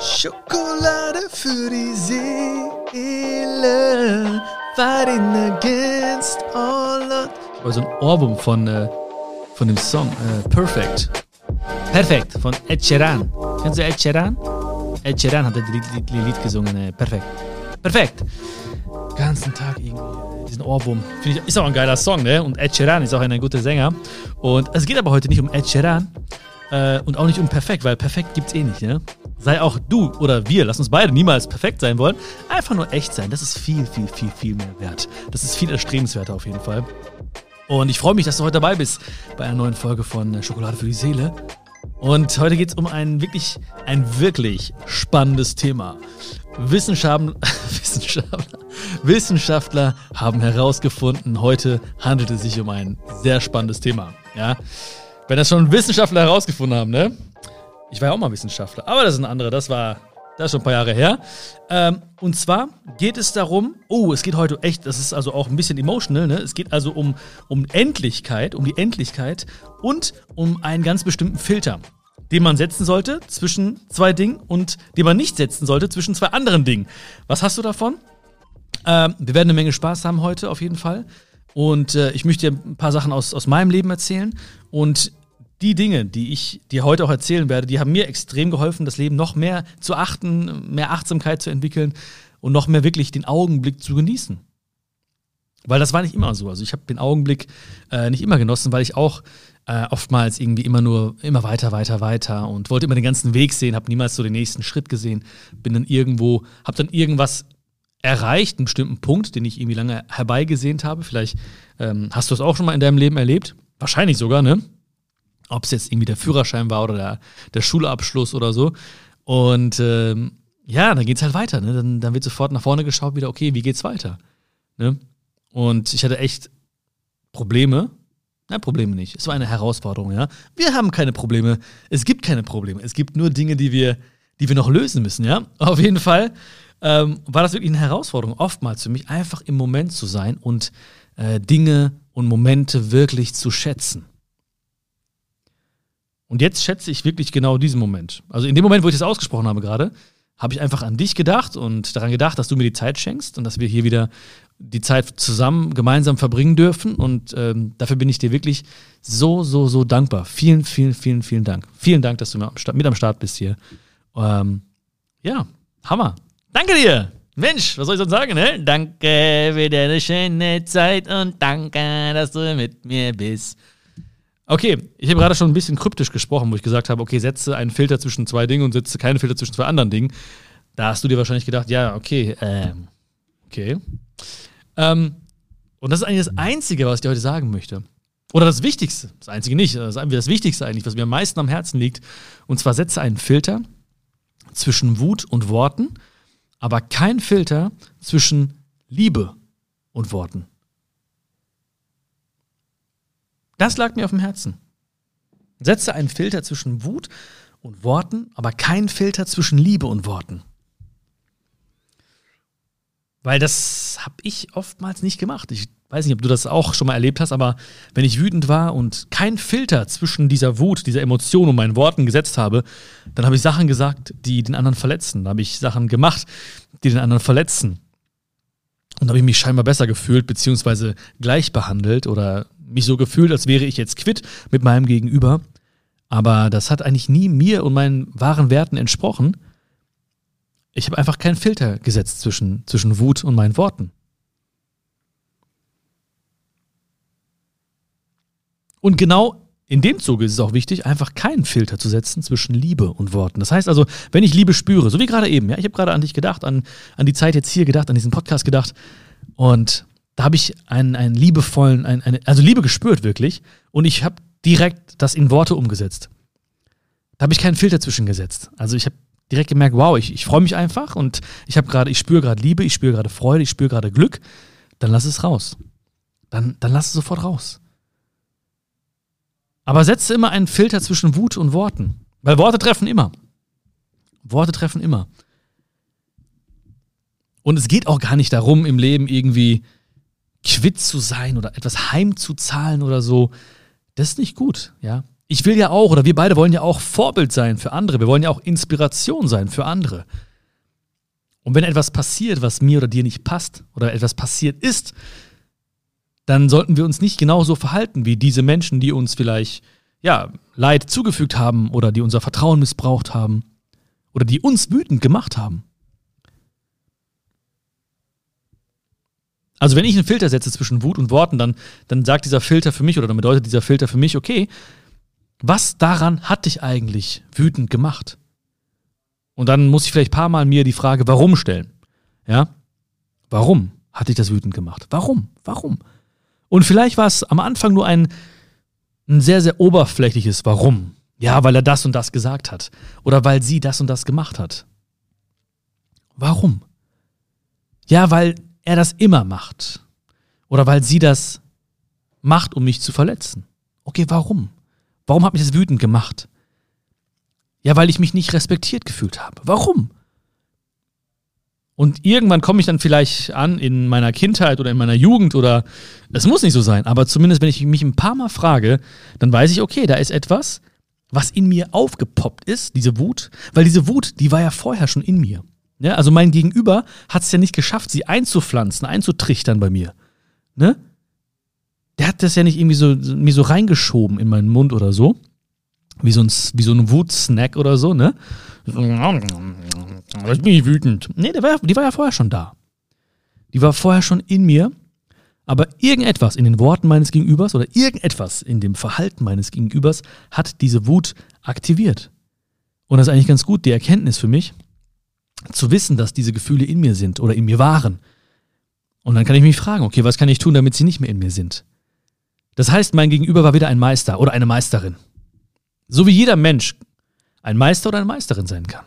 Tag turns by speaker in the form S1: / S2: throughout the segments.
S1: Schokolade für die Seele, fighting against all odds. Also ein Ohrwurm von, äh, von dem Song äh, Perfect. Perfekt von Ed Sheeran. Kennst du Ed Sheeran? Ed Sheeran hat das Lied, Lied, Lied gesungen. Äh, perfekt. Perfekt. Ganzen Tag irgendwie diesen Ohrwurm. Finde ich, ist auch ein geiler Song, ne? Und Ed Sheeran ist auch ein guter Sänger. Und es geht aber heute nicht um Ed Sheeran äh, und auch nicht um perfekt, weil perfekt gibt's eh nicht, ne? Sei auch du oder wir, lass uns beide niemals perfekt sein wollen, einfach nur echt sein. Das ist viel, viel, viel, viel mehr wert. Das ist viel erstrebenswerter auf jeden Fall. Und ich freue mich, dass du heute dabei bist bei einer neuen Folge von Schokolade für die Seele. Und heute geht es um ein wirklich, ein wirklich spannendes Thema. Wissenschaftler, Wissenschaftler, Wissenschaftler haben herausgefunden, heute handelt es sich um ein sehr spannendes Thema. Ja? Wenn das schon Wissenschaftler herausgefunden haben, ne? Ich war ja auch mal Wissenschaftler, aber das ist ein anderer, das war, das ist schon ein paar Jahre her. Ähm, und zwar geht es darum, oh, es geht heute echt, das ist also auch ein bisschen emotional, ne? Es geht also um, um Endlichkeit, um die Endlichkeit und um einen ganz bestimmten Filter, den man setzen sollte zwischen zwei Dingen und den man nicht setzen sollte zwischen zwei anderen Dingen. Was hast du davon? Ähm, wir werden eine Menge Spaß haben heute auf jeden Fall. Und äh, ich möchte dir ein paar Sachen aus, aus meinem Leben erzählen. Und die Dinge, die ich dir heute auch erzählen werde, die haben mir extrem geholfen, das Leben noch mehr zu achten, mehr Achtsamkeit zu entwickeln und noch mehr wirklich den Augenblick zu genießen. Weil das war nicht immer so. Also ich habe den Augenblick äh, nicht immer genossen, weil ich auch äh, oftmals irgendwie immer nur immer weiter, weiter, weiter und wollte immer den ganzen Weg sehen, habe niemals so den nächsten Schritt gesehen, bin dann irgendwo, habe dann irgendwas erreicht, einen bestimmten Punkt, den ich irgendwie lange herbeigesehnt habe. Vielleicht ähm, hast du es auch schon mal in deinem Leben erlebt. Wahrscheinlich sogar, ne? Ob es jetzt irgendwie der Führerschein war oder der, der Schulabschluss oder so. Und ähm, ja, dann geht es halt weiter. Ne? Dann, dann wird sofort nach vorne geschaut, wieder, okay, wie geht's weiter? Ne? Und ich hatte echt Probleme. Nein, Probleme nicht. Es war eine Herausforderung, ja. Wir haben keine Probleme. Es gibt keine Probleme. Es gibt nur Dinge, die wir, die wir noch lösen müssen, ja. Auf jeden Fall ähm, war das wirklich eine Herausforderung, oftmals für mich, einfach im Moment zu sein und äh, Dinge und Momente wirklich zu schätzen. Und jetzt schätze ich wirklich genau diesen Moment. Also in dem Moment, wo ich das ausgesprochen habe gerade, habe ich einfach an dich gedacht und daran gedacht, dass du mir die Zeit schenkst und dass wir hier wieder die Zeit zusammen gemeinsam verbringen dürfen. Und ähm, dafür bin ich dir wirklich so, so, so dankbar. Vielen, vielen, vielen, vielen Dank. Vielen Dank, dass du mit am Start bist hier. Ähm, ja, Hammer. Danke dir. Mensch, was soll ich sonst sagen, ne? Danke für deine schöne Zeit und danke, dass du mit mir bist. Okay, ich habe gerade schon ein bisschen kryptisch gesprochen, wo ich gesagt habe, okay, setze einen Filter zwischen zwei Dingen und setze keinen Filter zwischen zwei anderen Dingen. Da hast du dir wahrscheinlich gedacht, ja, okay, ähm, okay. Ähm, und das ist eigentlich das Einzige, was ich dir heute sagen möchte. Oder das Wichtigste, das Einzige nicht, das das Wichtigste eigentlich, was mir am meisten am Herzen liegt. Und zwar setze einen Filter zwischen Wut und Worten, aber kein Filter zwischen Liebe und Worten. Das lag mir auf dem Herzen. Setze einen Filter zwischen Wut und Worten, aber keinen Filter zwischen Liebe und Worten. Weil das habe ich oftmals nicht gemacht. Ich weiß nicht, ob du das auch schon mal erlebt hast, aber wenn ich wütend war und keinen Filter zwischen dieser Wut, dieser Emotion und meinen Worten gesetzt habe, dann habe ich Sachen gesagt, die den anderen verletzen. Da habe ich Sachen gemacht, die den anderen verletzen. Und da habe ich mich scheinbar besser gefühlt, beziehungsweise gleich behandelt oder mich so gefühlt, als wäre ich jetzt quitt mit meinem Gegenüber. Aber das hat eigentlich nie mir und meinen wahren Werten entsprochen. Ich habe einfach keinen Filter gesetzt zwischen, zwischen Wut und meinen Worten. Und genau in dem Zuge ist es auch wichtig, einfach keinen Filter zu setzen zwischen Liebe und Worten. Das heißt also, wenn ich Liebe spüre, so wie gerade eben, ja, ich habe gerade an dich gedacht, an, an die Zeit jetzt hier gedacht, an diesen Podcast gedacht und da habe ich einen, einen liebevollen, einen, eine, also Liebe gespürt wirklich und ich habe direkt das in Worte umgesetzt. Da habe ich keinen Filter zwischengesetzt. Also ich habe direkt gemerkt, wow, ich, ich freue mich einfach und ich habe gerade, ich spüre gerade Liebe, ich spüre gerade Freude, ich spüre gerade Glück. Dann lass es raus. Dann, dann lass es sofort raus. Aber setze immer einen Filter zwischen Wut und Worten. Weil Worte treffen immer. Worte treffen immer. Und es geht auch gar nicht darum, im Leben irgendwie quitt zu sein oder etwas heimzuzahlen oder so, das ist nicht gut, ja. ich will ja auch, oder wir beide wollen ja auch Vorbild sein für andere. Wir wollen ja auch Inspiration sein für andere. Und wenn etwas passiert, was mir oder dir nicht passt, oder etwas passiert ist, dann sollten wir uns nicht genauso verhalten wie diese Menschen, die uns vielleicht ja, Leid zugefügt haben oder die unser Vertrauen missbraucht haben oder die uns wütend gemacht haben. Also wenn ich einen Filter setze zwischen Wut und Worten, dann, dann sagt dieser Filter für mich oder dann bedeutet dieser Filter für mich, okay, was daran hat dich eigentlich wütend gemacht? Und dann muss ich vielleicht ein paar Mal mir die Frage, warum stellen. Ja? Warum hat dich das wütend gemacht? Warum? Warum? Und vielleicht war es am Anfang nur ein, ein sehr, sehr oberflächliches Warum. Ja, weil er das und das gesagt hat. Oder weil sie das und das gemacht hat. Warum? Ja, weil er das immer macht. Oder weil sie das macht, um mich zu verletzen. Okay, warum? Warum hat mich das wütend gemacht? Ja, weil ich mich nicht respektiert gefühlt habe. Warum? Und irgendwann komme ich dann vielleicht an in meiner Kindheit oder in meiner Jugend oder es muss nicht so sein, aber zumindest wenn ich mich ein paar Mal frage, dann weiß ich, okay, da ist etwas, was in mir aufgepoppt ist, diese Wut, weil diese Wut, die war ja vorher schon in mir. Ja, also mein Gegenüber hat es ja nicht geschafft, sie einzupflanzen, einzutrichtern bei mir. Ne? Der hat das ja nicht irgendwie so mir so reingeschoben in meinen Mund oder so, wie so ein, wie so ein Wutsnack oder so, ne? Jetzt bin ich wütend. Nee, die war, die war ja vorher schon da. Die war vorher schon in mir. Aber irgendetwas in den Worten meines Gegenübers oder irgendetwas in dem Verhalten meines Gegenübers hat diese Wut aktiviert. Und das ist eigentlich ganz gut, die Erkenntnis für mich, zu wissen, dass diese Gefühle in mir sind oder in mir waren. Und dann kann ich mich fragen, okay, was kann ich tun, damit sie nicht mehr in mir sind? Das heißt, mein Gegenüber war wieder ein Meister oder eine Meisterin. So wie jeder Mensch ein Meister oder eine Meisterin sein kann.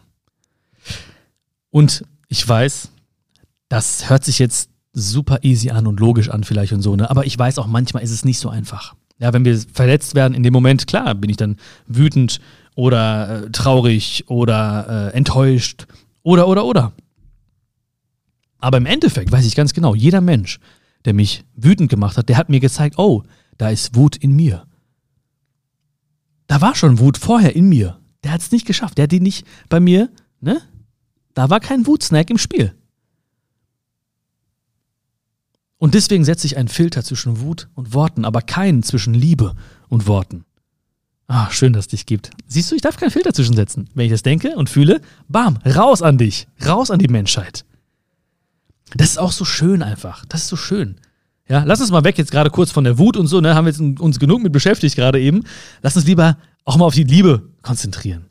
S1: Und ich weiß, das hört sich jetzt super easy an und logisch an vielleicht und so, ne? Aber ich weiß auch, manchmal ist es nicht so einfach. Ja, wenn wir verletzt werden, in dem Moment, klar, bin ich dann wütend oder äh, traurig oder äh, enttäuscht oder, oder, oder. Aber im Endeffekt weiß ich ganz genau, jeder Mensch, der mich wütend gemacht hat, der hat mir gezeigt, oh, da ist Wut in mir. Da war schon Wut vorher in mir. Der hat es nicht geschafft. Der hat die nicht bei mir, ne? Da war kein Wutsnack im Spiel. Und deswegen setze ich einen Filter zwischen Wut und Worten, aber keinen zwischen Liebe und Worten. Ah, schön, dass es dich gibt. Siehst du, ich darf keinen Filter zwischensetzen. Wenn ich das denke und fühle, bam, raus an dich, raus an die Menschheit. Das ist auch so schön einfach. Das ist so schön. Ja, lass uns mal weg jetzt gerade kurz von der Wut und so, ne, haben wir jetzt uns genug mit beschäftigt gerade eben. Lass uns lieber auch mal auf die Liebe konzentrieren.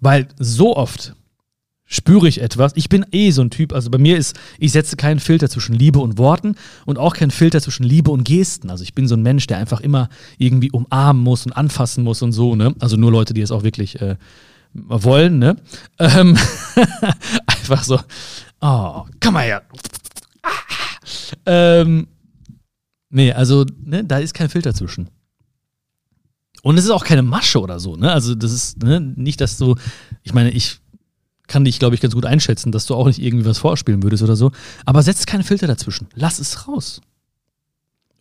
S1: Weil so oft spüre ich etwas. Ich bin eh so ein Typ, also bei mir ist, ich setze keinen Filter zwischen Liebe und Worten und auch keinen Filter zwischen Liebe und Gesten. Also ich bin so ein Mensch, der einfach immer irgendwie umarmen muss und anfassen muss und so, ne? Also nur Leute, die es auch wirklich äh, wollen, ne? Ähm einfach so, oh, komm mal her. ähm, nee, also, ne, da ist kein Filter zwischen. Und es ist auch keine Masche oder so, ne? Also, das ist ne, nicht, dass du, ich meine, ich kann dich, glaube ich, ganz gut einschätzen, dass du auch nicht irgendwie was vorspielen würdest oder so. Aber setz keinen Filter dazwischen. Lass es raus.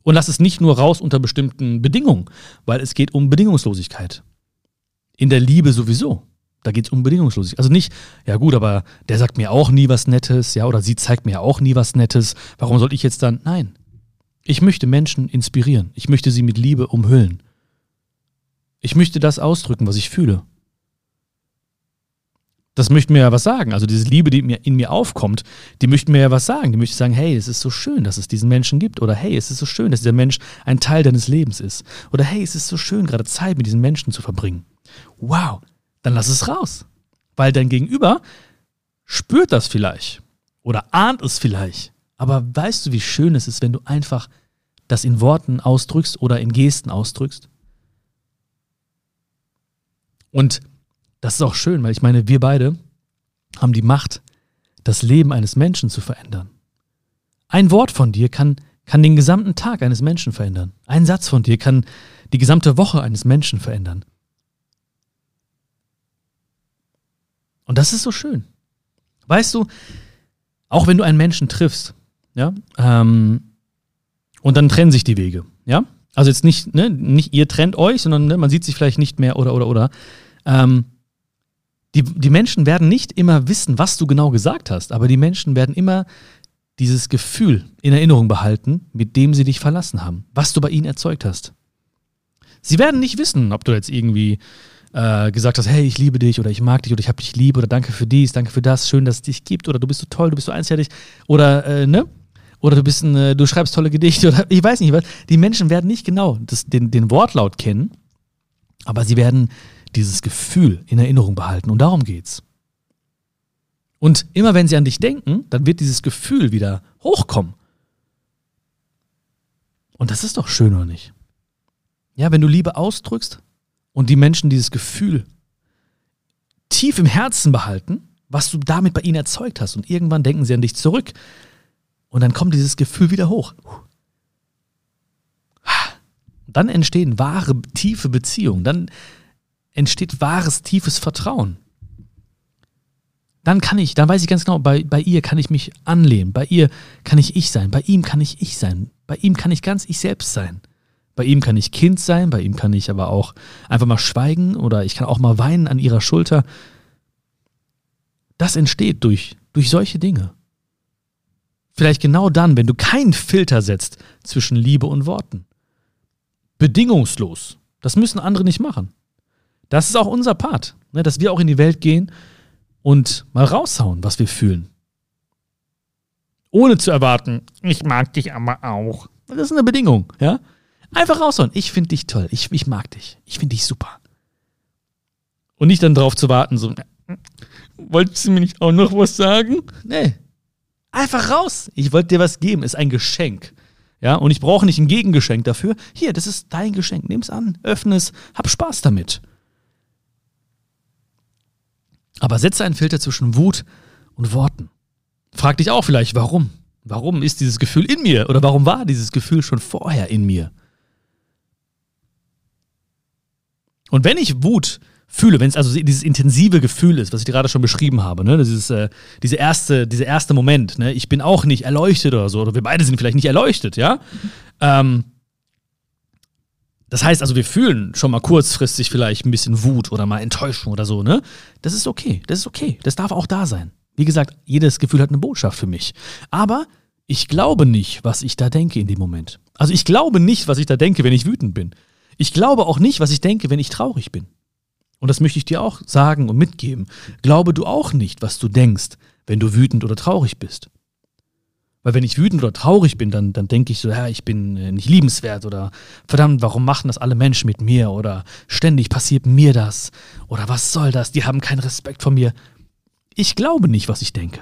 S1: Und lass es nicht nur raus unter bestimmten Bedingungen, weil es geht um Bedingungslosigkeit. In der Liebe sowieso. Da geht es um Bedingungslosigkeit. Also nicht, ja gut, aber der sagt mir auch nie was Nettes, ja, oder sie zeigt mir auch nie was Nettes. Warum soll ich jetzt dann? Nein. Ich möchte Menschen inspirieren. Ich möchte sie mit Liebe umhüllen. Ich möchte das ausdrücken, was ich fühle. Das möchte mir ja was sagen. Also diese Liebe, die in mir aufkommt, die möchte mir ja was sagen. Die möchte sagen, hey, es ist so schön, dass es diesen Menschen gibt. Oder hey, es ist so schön, dass dieser Mensch ein Teil deines Lebens ist. Oder hey, es ist so schön, gerade Zeit mit diesen Menschen zu verbringen. Wow, dann lass es raus. Weil dein Gegenüber spürt das vielleicht oder ahnt es vielleicht. Aber weißt du, wie schön es ist, wenn du einfach das in Worten ausdrückst oder in Gesten ausdrückst? Und das ist auch schön, weil ich meine, wir beide haben die Macht, das Leben eines Menschen zu verändern. Ein Wort von dir kann, kann den gesamten Tag eines Menschen verändern. Ein Satz von dir kann die gesamte Woche eines Menschen verändern. Und das ist so schön. Weißt du, auch wenn du einen Menschen triffst, ja, ähm, und dann trennen sich die Wege, ja, Also jetzt nicht, ne, nicht ihr trennt euch, sondern ne, man sieht sich vielleicht nicht mehr oder oder oder. Ähm, die, die Menschen werden nicht immer wissen, was du genau gesagt hast, aber die Menschen werden immer dieses Gefühl in Erinnerung behalten, mit dem sie dich verlassen haben, was du bei ihnen erzeugt hast. Sie werden nicht wissen, ob du jetzt irgendwie äh, gesagt hast, hey, ich liebe dich oder ich mag dich oder ich habe dich lieb oder danke für dies, danke für das, schön, dass es dich gibt oder du bist so toll, du bist so einzigartig oder äh, ne? Oder du bist ein, äh, du schreibst tolle Gedichte oder ich weiß nicht was. Die Menschen werden nicht genau das, den, den Wortlaut kennen, aber sie werden dieses Gefühl in Erinnerung behalten. Und darum geht's. Und immer wenn sie an dich denken, dann wird dieses Gefühl wieder hochkommen. Und das ist doch schön, oder nicht? Ja, wenn du Liebe ausdrückst und die Menschen dieses Gefühl tief im Herzen behalten, was du damit bei ihnen erzeugt hast, und irgendwann denken sie an dich zurück, und dann kommt dieses Gefühl wieder hoch. Dann entstehen wahre, tiefe Beziehungen. Dann entsteht wahres, tiefes Vertrauen. Dann kann ich, dann weiß ich ganz genau, bei, bei ihr kann ich mich anlehnen, bei ihr kann ich ich sein, bei ihm kann ich ich sein, bei ihm kann ich ganz ich selbst sein. Bei ihm kann ich Kind sein, bei ihm kann ich aber auch einfach mal schweigen oder ich kann auch mal weinen an ihrer Schulter. Das entsteht durch, durch solche Dinge. Vielleicht genau dann, wenn du keinen Filter setzt zwischen Liebe und Worten. Bedingungslos. Das müssen andere nicht machen. Das ist auch unser Part, ne, dass wir auch in die Welt gehen und mal raushauen, was wir fühlen. Ohne zu erwarten, ich mag dich aber auch. Das ist eine Bedingung, ja? Einfach raushauen. Ich finde dich toll. Ich, ich mag dich. Ich finde dich super. Und nicht dann drauf zu warten, so, wolltest du mir nicht auch noch was sagen? Nee. Einfach raus. Ich wollte dir was geben. Ist ein Geschenk. Ja, und ich brauche nicht ein Gegengeschenk dafür. Hier, das ist dein Geschenk. Nimm es an, öffne es, hab Spaß damit. Aber setze einen Filter zwischen Wut und Worten. Frag dich auch vielleicht, warum? Warum ist dieses Gefühl in mir? Oder warum war dieses Gefühl schon vorher in mir? Und wenn ich Wut fühle, wenn es also dieses intensive Gefühl ist, was ich gerade schon beschrieben habe, ne, dieses, äh, diese erste, dieser erste Moment, ne, ich bin auch nicht erleuchtet oder so, oder wir beide sind vielleicht nicht erleuchtet, ja. Ähm, das heißt also, wir fühlen schon mal kurzfristig vielleicht ein bisschen Wut oder mal Enttäuschung oder so, ne? Das ist okay, das ist okay, das darf auch da sein. Wie gesagt, jedes Gefühl hat eine Botschaft für mich. Aber ich glaube nicht, was ich da denke in dem Moment. Also ich glaube nicht, was ich da denke, wenn ich wütend bin. Ich glaube auch nicht, was ich denke, wenn ich traurig bin. Und das möchte ich dir auch sagen und mitgeben. Glaube du auch nicht, was du denkst, wenn du wütend oder traurig bist. Weil wenn ich wütend oder traurig bin, dann, dann denke ich so, ja, ich bin äh, nicht liebenswert oder verdammt, warum machen das alle Menschen mit mir oder ständig passiert mir das oder was soll das, die haben keinen Respekt vor mir. Ich glaube nicht, was ich denke.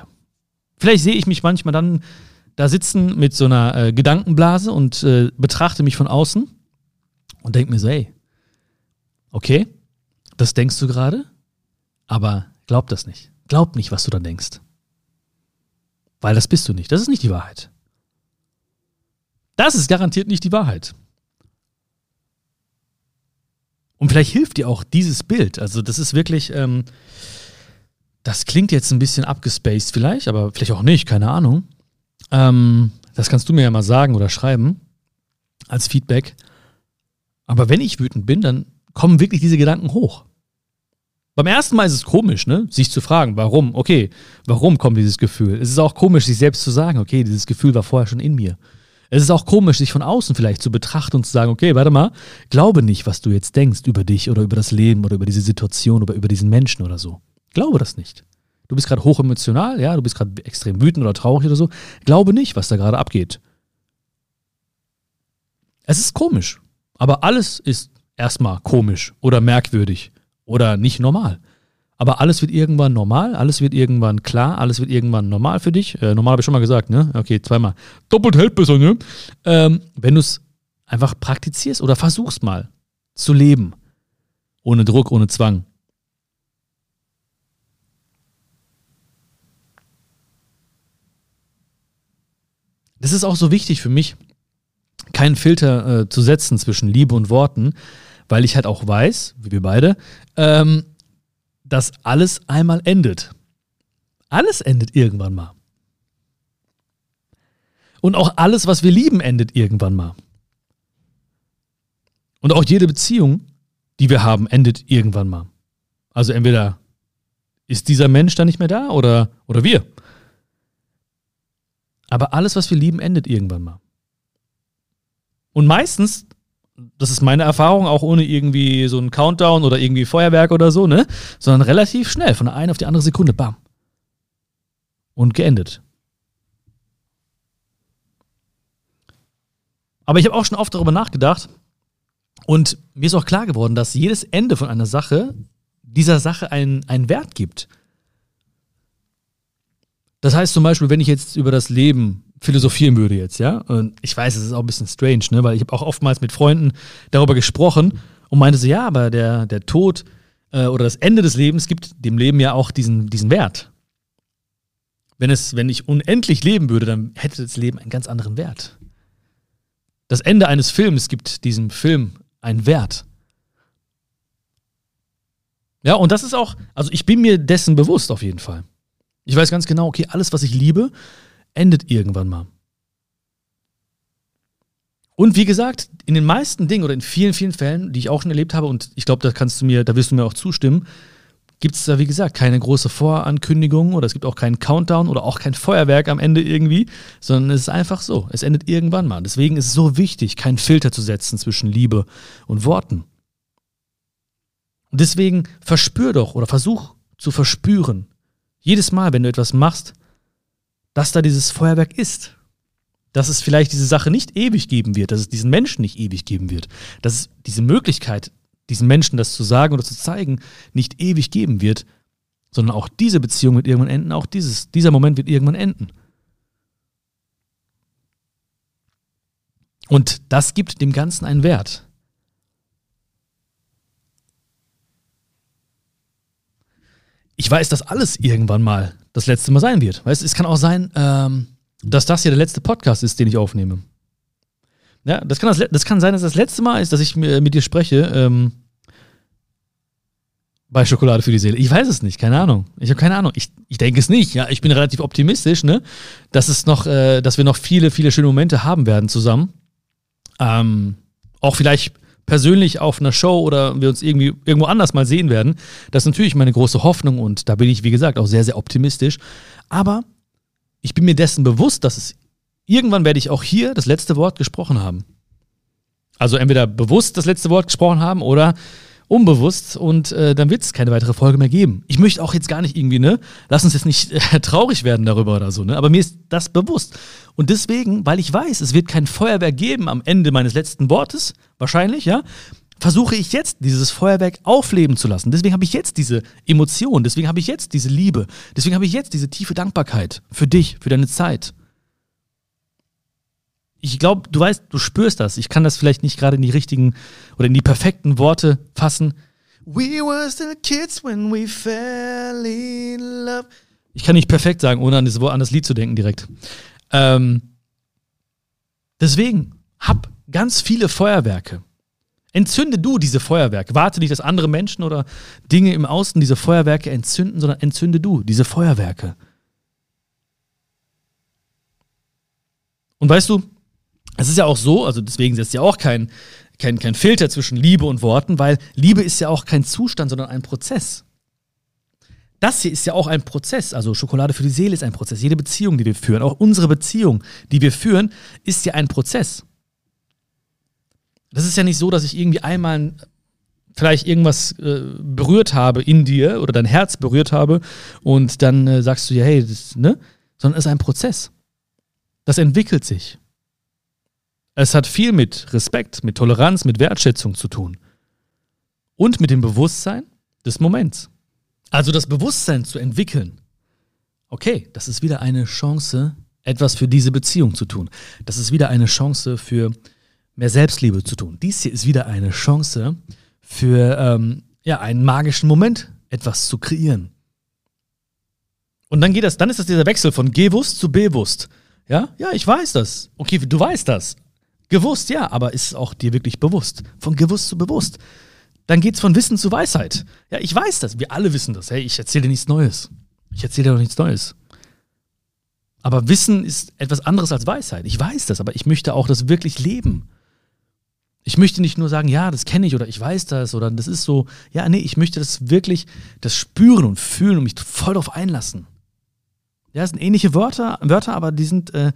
S1: Vielleicht sehe ich mich manchmal dann da sitzen mit so einer äh, Gedankenblase und äh, betrachte mich von außen und denke mir so, hey, okay, das denkst du gerade, aber glaub das nicht. Glaub nicht, was du da denkst. Weil das bist du nicht. Das ist nicht die Wahrheit. Das ist garantiert nicht die Wahrheit. Und vielleicht hilft dir auch dieses Bild. Also, das ist wirklich, ähm, das klingt jetzt ein bisschen abgespaced vielleicht, aber vielleicht auch nicht, keine Ahnung. Ähm, das kannst du mir ja mal sagen oder schreiben als Feedback. Aber wenn ich wütend bin, dann kommen wirklich diese Gedanken hoch. Beim ersten Mal ist es komisch, ne? sich zu fragen, warum, okay, warum kommt dieses Gefühl? Es ist auch komisch, sich selbst zu sagen, okay, dieses Gefühl war vorher schon in mir. Es ist auch komisch, sich von außen vielleicht zu betrachten und zu sagen, okay, warte mal, glaube nicht, was du jetzt denkst über dich oder über das Leben oder über diese Situation oder über diesen Menschen oder so. Glaube das nicht. Du bist gerade hochemotional, ja, du bist gerade extrem wütend oder traurig oder so. Glaube nicht, was da gerade abgeht. Es ist komisch, aber alles ist erstmal komisch oder merkwürdig oder nicht normal. Aber alles wird irgendwann normal, alles wird irgendwann klar, alles wird irgendwann normal für dich. Äh, normal habe ich schon mal gesagt, ne? Okay, zweimal. Doppelt hält besser, ne? Ähm, wenn du es einfach praktizierst oder versuchst mal zu leben. Ohne Druck, ohne Zwang. Das ist auch so wichtig für mich, keinen Filter äh, zu setzen zwischen Liebe und Worten, weil ich halt auch weiß, wie wir beide, ähm, dass alles einmal endet. Alles endet irgendwann mal. Und auch alles, was wir lieben, endet irgendwann mal. Und auch jede Beziehung, die wir haben, endet irgendwann mal. Also entweder ist dieser Mensch dann nicht mehr da oder, oder wir. Aber alles, was wir lieben, endet irgendwann mal. Und meistens, das ist meine Erfahrung, auch ohne irgendwie so einen Countdown oder irgendwie Feuerwerk oder so, ne? Sondern relativ schnell, von der einen auf die andere Sekunde, bam. Und geendet. Aber ich habe auch schon oft darüber nachgedacht und mir ist auch klar geworden, dass jedes Ende von einer Sache dieser Sache einen, einen Wert gibt. Das heißt zum Beispiel, wenn ich jetzt über das Leben philosophieren würde jetzt, ja, und ich weiß, es ist auch ein bisschen strange, ne, weil ich habe auch oftmals mit Freunden darüber gesprochen und meinte so, ja, aber der, der Tod äh, oder das Ende des Lebens gibt dem Leben ja auch diesen, diesen Wert. Wenn, es, wenn ich unendlich leben würde, dann hätte das Leben einen ganz anderen Wert. Das Ende eines Films gibt diesem Film einen Wert. Ja, und das ist auch, also ich bin mir dessen bewusst auf jeden Fall. Ich weiß ganz genau, okay, alles, was ich liebe, endet irgendwann mal. Und wie gesagt, in den meisten Dingen oder in vielen, vielen Fällen, die ich auch schon erlebt habe, und ich glaube, da kannst du mir, da wirst du mir auch zustimmen, gibt es da, wie gesagt, keine große Vorankündigung oder es gibt auch keinen Countdown oder auch kein Feuerwerk am Ende irgendwie, sondern es ist einfach so. Es endet irgendwann mal. Deswegen ist es so wichtig, keinen Filter zu setzen zwischen Liebe und Worten. Und deswegen verspür doch oder versuch zu verspüren, jedes Mal, wenn du etwas machst, dass da dieses Feuerwerk ist. Dass es vielleicht diese Sache nicht ewig geben wird, dass es diesen Menschen nicht ewig geben wird, dass es diese Möglichkeit, diesen Menschen das zu sagen oder zu zeigen, nicht ewig geben wird, sondern auch diese Beziehung wird irgendwann enden, auch dieses, dieser Moment wird irgendwann enden. Und das gibt dem Ganzen einen Wert. ich weiß, dass alles irgendwann mal das letzte Mal sein wird. Weißt es kann auch sein, ähm, dass das hier der letzte Podcast ist, den ich aufnehme. Ja, das kann, das, das kann sein, dass das letzte Mal ist, dass ich mit dir spreche. Ähm, bei Schokolade für die Seele. Ich weiß es nicht, keine Ahnung. Ich habe keine Ahnung. Ich, ich denke es nicht. Ja, ich bin relativ optimistisch, ne, dass es noch, äh, dass wir noch viele, viele schöne Momente haben werden zusammen. Ähm, auch vielleicht persönlich auf einer Show oder wir uns irgendwie irgendwo anders mal sehen werden. Das ist natürlich meine große Hoffnung und da bin ich, wie gesagt, auch sehr, sehr optimistisch. Aber ich bin mir dessen bewusst, dass es irgendwann werde ich auch hier das letzte Wort gesprochen haben. Also entweder bewusst das letzte Wort gesprochen haben oder unbewusst und äh, dann wird es keine weitere Folge mehr geben. Ich möchte auch jetzt gar nicht irgendwie, ne, lass uns jetzt nicht äh, traurig werden darüber oder so, ne, aber mir ist das bewusst. Und deswegen, weil ich weiß, es wird kein Feuerwerk geben am Ende meines letzten Wortes, wahrscheinlich, ja, versuche ich jetzt dieses Feuerwerk aufleben zu lassen. Deswegen habe ich jetzt diese Emotion, deswegen habe ich jetzt diese Liebe, deswegen habe ich jetzt diese tiefe Dankbarkeit für dich, für deine Zeit ich glaube, du weißt, du spürst das. Ich kann das vielleicht nicht gerade in die richtigen oder in die perfekten Worte fassen. We were still kids when we fell in love. Ich kann nicht perfekt sagen, ohne an das, an das Lied zu denken direkt. Ähm, deswegen, hab ganz viele Feuerwerke. Entzünde du diese Feuerwerke. Warte nicht, dass andere Menschen oder Dinge im Außen diese Feuerwerke entzünden, sondern entzünde du diese Feuerwerke. Und weißt du, es ist ja auch so, also deswegen setzt ja auch kein, kein, kein Filter zwischen Liebe und Worten, weil Liebe ist ja auch kein Zustand, sondern ein Prozess. Das hier ist ja auch ein Prozess. Also Schokolade für die Seele ist ein Prozess. Jede Beziehung, die wir führen, auch unsere Beziehung, die wir führen, ist ja ein Prozess. Das ist ja nicht so, dass ich irgendwie einmal vielleicht irgendwas äh, berührt habe in dir oder dein Herz berührt habe und dann äh, sagst du ja, hey, das, ne? Sondern es ist ein Prozess. Das entwickelt sich. Es hat viel mit Respekt, mit Toleranz, mit Wertschätzung zu tun. Und mit dem Bewusstsein des Moments. Also das Bewusstsein zu entwickeln. Okay, das ist wieder eine Chance, etwas für diese Beziehung zu tun. Das ist wieder eine Chance für mehr Selbstliebe zu tun. Dies hier ist wieder eine Chance für ähm, ja, einen magischen Moment, etwas zu kreieren. Und dann geht das, dann ist das dieser Wechsel von gewusst zu bewusst. Ja, ja, ich weiß das. Okay, du weißt das. Gewusst, ja, aber ist es auch dir wirklich bewusst? Von gewusst zu bewusst. Dann geht es von Wissen zu Weisheit. Ja, ich weiß das. Wir alle wissen das. Hey, ich erzähle dir nichts Neues. Ich erzähle dir doch nichts Neues. Aber Wissen ist etwas anderes als Weisheit. Ich weiß das, aber ich möchte auch das wirklich leben. Ich möchte nicht nur sagen, ja, das kenne ich oder ich weiß das oder das ist so. Ja, nee, ich möchte das wirklich, das spüren und fühlen und mich voll darauf einlassen. Ja, es sind ähnliche Wörter, Wörter aber die sind, äh,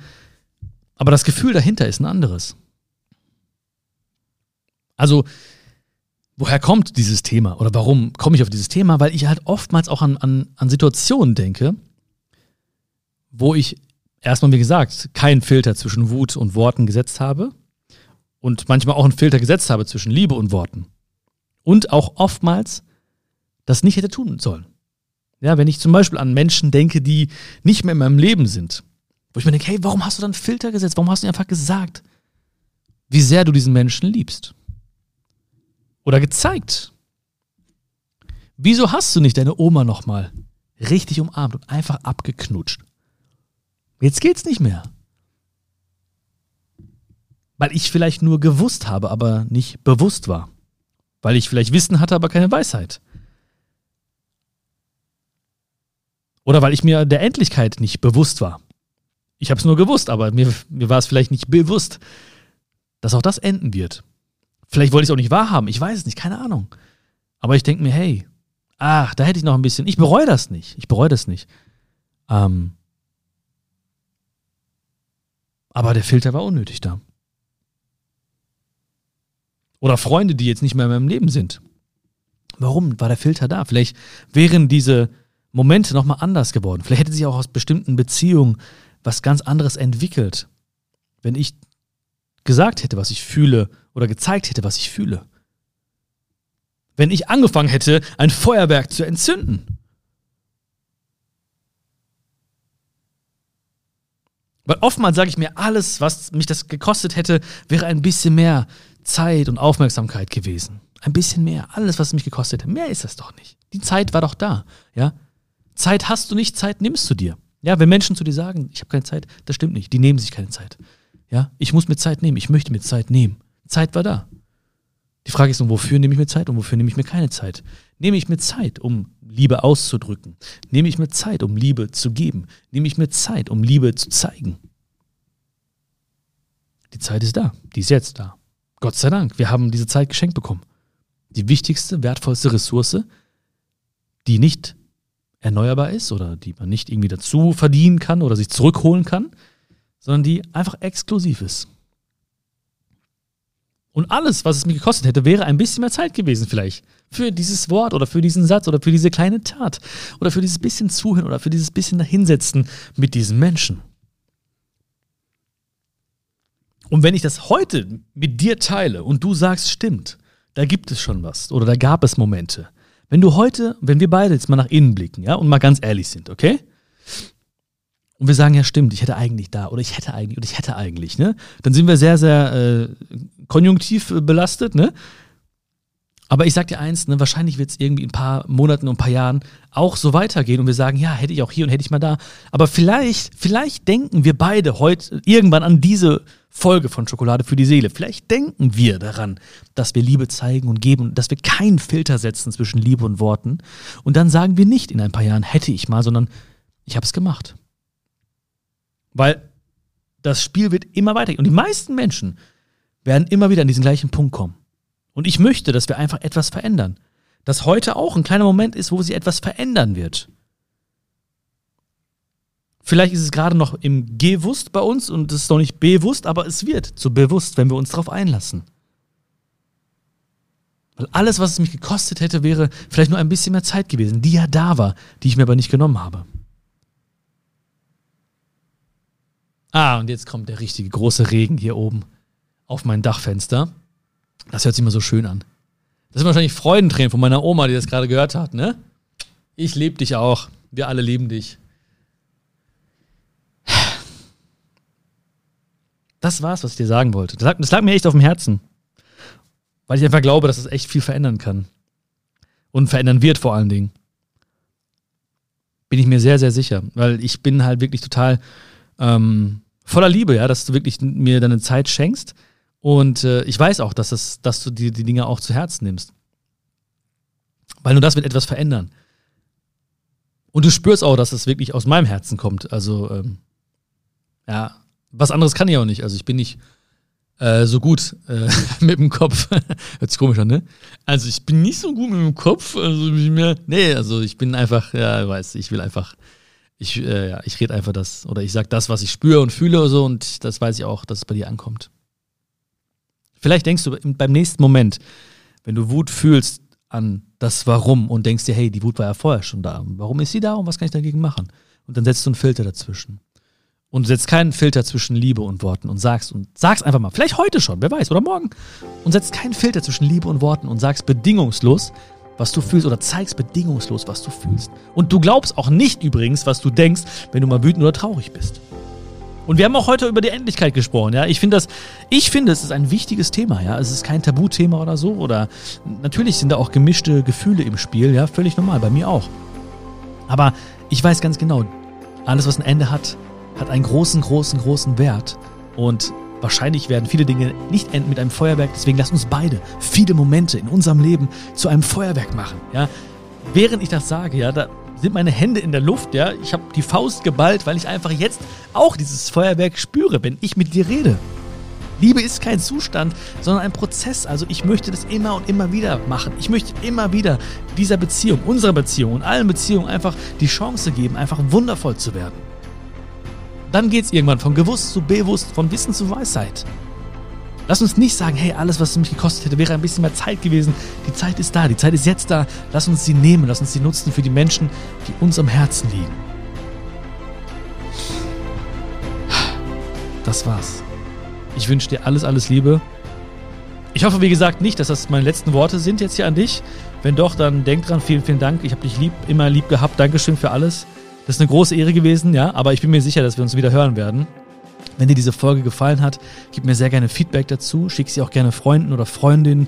S1: aber das Gefühl dahinter ist ein anderes. Also, woher kommt dieses Thema oder warum komme ich auf dieses Thema? Weil ich halt oftmals auch an, an, an Situationen denke, wo ich erstmal, wie gesagt, keinen Filter zwischen Wut und Worten gesetzt habe und manchmal auch einen Filter gesetzt habe zwischen Liebe und Worten. Und auch oftmals das nicht hätte tun sollen. Ja, wenn ich zum Beispiel an Menschen denke, die nicht mehr in meinem Leben sind, wo ich mir denke, hey, warum hast du dann einen Filter gesetzt? Warum hast du einfach gesagt, wie sehr du diesen Menschen liebst? Oder gezeigt. Wieso hast du nicht deine Oma nochmal richtig umarmt und einfach abgeknutscht? Jetzt geht's nicht mehr weil ich vielleicht nur gewusst habe, aber nicht bewusst war. Weil ich vielleicht Wissen hatte, aber keine Weisheit. Oder weil ich mir der Endlichkeit nicht bewusst war. Ich habe es nur gewusst, aber mir, mir war es vielleicht nicht bewusst, dass auch das enden wird. Vielleicht wollte ich es auch nicht wahrhaben, ich weiß es nicht, keine Ahnung. Aber ich denke mir, hey, ach, da hätte ich noch ein bisschen. Ich bereue das nicht. Ich bereue das nicht. Ähm, aber der Filter war unnötig da. Oder Freunde, die jetzt nicht mehr in meinem Leben sind. Warum war der Filter da? Vielleicht wären diese Momente nochmal anders geworden. Vielleicht hätte sich auch aus bestimmten Beziehungen was ganz anderes entwickelt, wenn ich gesagt hätte, was ich fühle oder gezeigt hätte, was ich fühle. Wenn ich angefangen hätte, ein Feuerwerk zu entzünden. Weil oftmals sage ich mir, alles, was mich das gekostet hätte, wäre ein bisschen mehr Zeit und Aufmerksamkeit gewesen. Ein bisschen mehr. Alles, was mich gekostet hätte. Mehr ist das doch nicht. Die Zeit war doch da. Ja? Zeit hast du nicht, Zeit nimmst du dir. Ja, wenn Menschen zu dir sagen, ich habe keine Zeit, das stimmt nicht. Die nehmen sich keine Zeit. Ja, ich muss mir Zeit nehmen. Ich möchte mir Zeit nehmen. Zeit war da. Die Frage ist nur, wofür nehme ich mir Zeit und wofür nehme ich mir keine Zeit? Nehme ich mir Zeit, um Liebe auszudrücken? Nehme ich mir Zeit, um Liebe zu geben? Nehme ich mir Zeit, um Liebe zu zeigen? Die Zeit ist da. Die ist jetzt da. Gott sei Dank, wir haben diese Zeit geschenkt bekommen. Die wichtigste, wertvollste Ressource, die nicht erneuerbar ist oder die man nicht irgendwie dazu verdienen kann oder sich zurückholen kann, sondern die einfach exklusiv ist. Und alles, was es mir gekostet hätte, wäre ein bisschen mehr Zeit gewesen vielleicht. Für dieses Wort oder für diesen Satz oder für diese kleine Tat oder für dieses bisschen Zuhören oder für dieses bisschen dahinsetzen mit diesen Menschen. Und wenn ich das heute mit dir teile und du sagst, stimmt, da gibt es schon was oder da gab es Momente. Wenn du heute, wenn wir beide jetzt mal nach innen blicken, ja, und mal ganz ehrlich sind, okay? Und wir sagen, ja, stimmt, ich hätte eigentlich da oder ich hätte eigentlich oder ich hätte eigentlich, ne? Dann sind wir sehr, sehr äh, konjunktiv belastet, ne? Aber ich sag dir eins, ne, wahrscheinlich wird es irgendwie in ein paar Monaten und ein paar Jahren auch so weitergehen und wir sagen, ja, hätte ich auch hier und hätte ich mal da. Aber vielleicht, vielleicht denken wir beide heute irgendwann an diese Folge von Schokolade für die Seele. Vielleicht denken wir daran, dass wir Liebe zeigen und geben dass wir keinen Filter setzen zwischen Liebe und Worten. Und dann sagen wir nicht in ein paar Jahren, hätte ich mal, sondern ich habe es gemacht. Weil das Spiel wird immer weitergehen. Und die meisten Menschen werden immer wieder an diesen gleichen Punkt kommen. Und ich möchte, dass wir einfach etwas verändern. Dass heute auch ein kleiner Moment ist, wo sie etwas verändern wird. Vielleicht ist es gerade noch im Gewusst bei uns und es ist noch nicht bewusst, aber es wird zu bewusst, wenn wir uns darauf einlassen. Weil alles, was es mich gekostet hätte, wäre vielleicht nur ein bisschen mehr Zeit gewesen, die ja da war, die ich mir aber nicht genommen habe. Ah, und jetzt kommt der richtige große Regen hier oben auf mein Dachfenster. Das hört sich immer so schön an. Das sind wahrscheinlich Freudentränen von meiner Oma, die das gerade gehört hat, ne? Ich liebe dich auch. Wir alle lieben dich. Das war's, was ich dir sagen wollte. Das lag, das lag mir echt auf dem Herzen. Weil ich einfach glaube, dass es das echt viel verändern kann. Und verändern wird vor allen Dingen. Bin ich mir sehr, sehr sicher. Weil ich bin halt wirklich total ähm, voller Liebe, ja, dass du wirklich mir deine Zeit schenkst und äh, ich weiß auch, dass, es, dass du dir die Dinge auch zu Herzen nimmst. Weil nur das wird etwas verändern. Und du spürst auch, dass es wirklich aus meinem Herzen kommt. Also, ähm, ja, was anderes kann ich auch nicht. Also ich bin nicht Äh, so gut äh, mit dem Kopf. Hört sich komisch an, ne? Also ich bin nicht so gut mit dem Kopf. Also ich mehr, nee, also ich bin einfach, ja, weiß, ich will einfach, ich, äh, ja, ich rede einfach das oder ich sag das, was ich spüre und fühle und so und das weiß ich auch, dass es bei dir ankommt. Vielleicht denkst du beim nächsten Moment, wenn du Wut fühlst, an das Warum und denkst dir, hey, die Wut war ja vorher schon da. Warum ist sie da und was kann ich dagegen machen? Und dann setzt du einen Filter dazwischen und setzt keinen Filter zwischen Liebe und Worten und sagst und sagst einfach mal, vielleicht heute schon, wer weiß, oder morgen, und setzt keinen Filter zwischen Liebe und Worten und sagst bedingungslos, was du fühlst oder zeigst bedingungslos, was du fühlst. Und du glaubst auch nicht übrigens, was du denkst, wenn du mal wütend oder traurig bist. Und wir haben auch heute über die Endlichkeit gesprochen, ja. Ich finde das, ich finde, es ist ein wichtiges Thema, ja. Es ist kein Tabuthema oder so, oder natürlich sind da auch gemischte Gefühle im Spiel, ja. Völlig normal, bei mir auch. Aber ich weiß ganz genau, alles, was ein Ende hat, hat einen großen, großen, großen Wert. Und wahrscheinlich werden viele Dinge nicht enden mit einem Feuerwerk. Deswegen lass uns beide viele Momente in unserem Leben zu einem Feuerwerk machen. Ja? Während ich das sage, ja, da sind meine Hände in der Luft. Ja? Ich habe die Faust geballt, weil ich einfach jetzt auch dieses Feuerwerk spüre, wenn ich mit dir rede. Liebe ist kein Zustand, sondern ein Prozess. Also ich möchte das immer und immer wieder machen. Ich möchte immer wieder dieser Beziehung, unserer Beziehung und allen Beziehungen einfach die Chance geben, einfach wundervoll zu werden. Dann geht es irgendwann von gewusst zu bewusst, von Wissen zu Weisheit. Lass uns nicht sagen, hey, alles, was es mich gekostet hätte, wäre ein bisschen mehr Zeit gewesen. Die Zeit ist da, die Zeit ist jetzt da. Lass uns sie nehmen, lass uns sie nutzen für die Menschen, die uns am Herzen liegen. Das war's. Ich wünsche dir alles, alles Liebe. Ich hoffe, wie gesagt, nicht, dass das meine letzten Worte sind jetzt hier an dich. Wenn doch, dann denk dran. Vielen, vielen Dank. Ich habe dich lieb, immer lieb gehabt. Dankeschön für alles. Das ist eine große Ehre gewesen, ja, aber ich bin mir sicher, dass wir uns wieder hören werden. Wenn dir diese Folge gefallen hat, gib mir sehr gerne Feedback dazu. Schick sie auch gerne Freunden oder Freundinnen,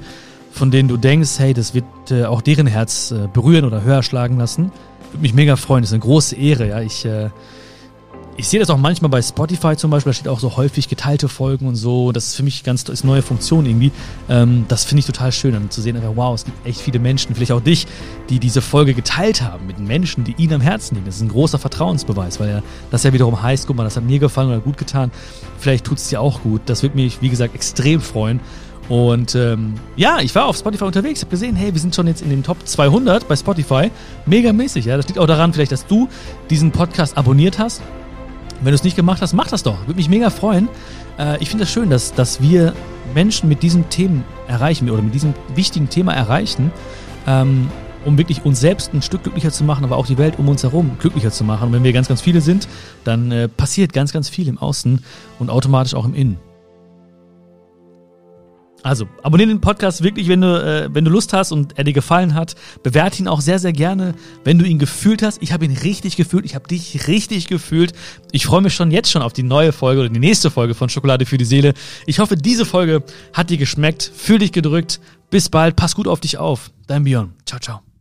S1: von denen du denkst, hey, das wird äh, auch deren Herz äh, berühren oder höher schlagen lassen. Würde mich mega freuen. Das ist eine große Ehre, ja. Ich äh, ich sehe das auch manchmal bei Spotify zum Beispiel, da steht auch so häufig geteilte Folgen und so. Das ist für mich ganz ist neue Funktion irgendwie. Ähm, das finde ich total schön, dann zu sehen, wow, es gibt echt viele Menschen, vielleicht auch dich, die diese Folge geteilt haben mit Menschen, die ihnen am Herzen liegen. Das ist ein großer Vertrauensbeweis, weil ja das ja wiederum heißt, guck mal, das hat mir gefallen oder gut getan. Vielleicht tut es dir auch gut. Das würde mich, wie gesagt, extrem freuen. Und ähm, ja, ich war auf Spotify unterwegs, habe gesehen, hey, wir sind schon jetzt in den Top 200 bei Spotify. Mega mäßig, ja. Das liegt auch daran, vielleicht, dass du diesen Podcast abonniert hast wenn du es nicht gemacht hast, mach das doch. Würde mich mega freuen. Äh, ich finde es das schön, dass, dass wir Menschen mit diesem Themen erreichen oder mit diesem wichtigen Thema erreichen, ähm, um wirklich uns selbst ein Stück glücklicher zu machen, aber auch die Welt um uns herum glücklicher zu machen. Und wenn wir ganz, ganz viele sind, dann äh, passiert ganz, ganz viel im Außen und automatisch auch im Innen. Also, abonniere den Podcast wirklich, wenn du, äh, wenn du Lust hast und er dir gefallen hat. Bewerte ihn auch sehr, sehr gerne, wenn du ihn gefühlt hast. Ich habe ihn richtig gefühlt. Ich habe dich richtig gefühlt. Ich freue mich schon jetzt schon auf die neue Folge oder die nächste Folge von Schokolade für die Seele. Ich hoffe, diese Folge hat dir geschmeckt. Fühl dich gedrückt. Bis bald. Pass gut auf dich auf. Dein Björn. Ciao, ciao.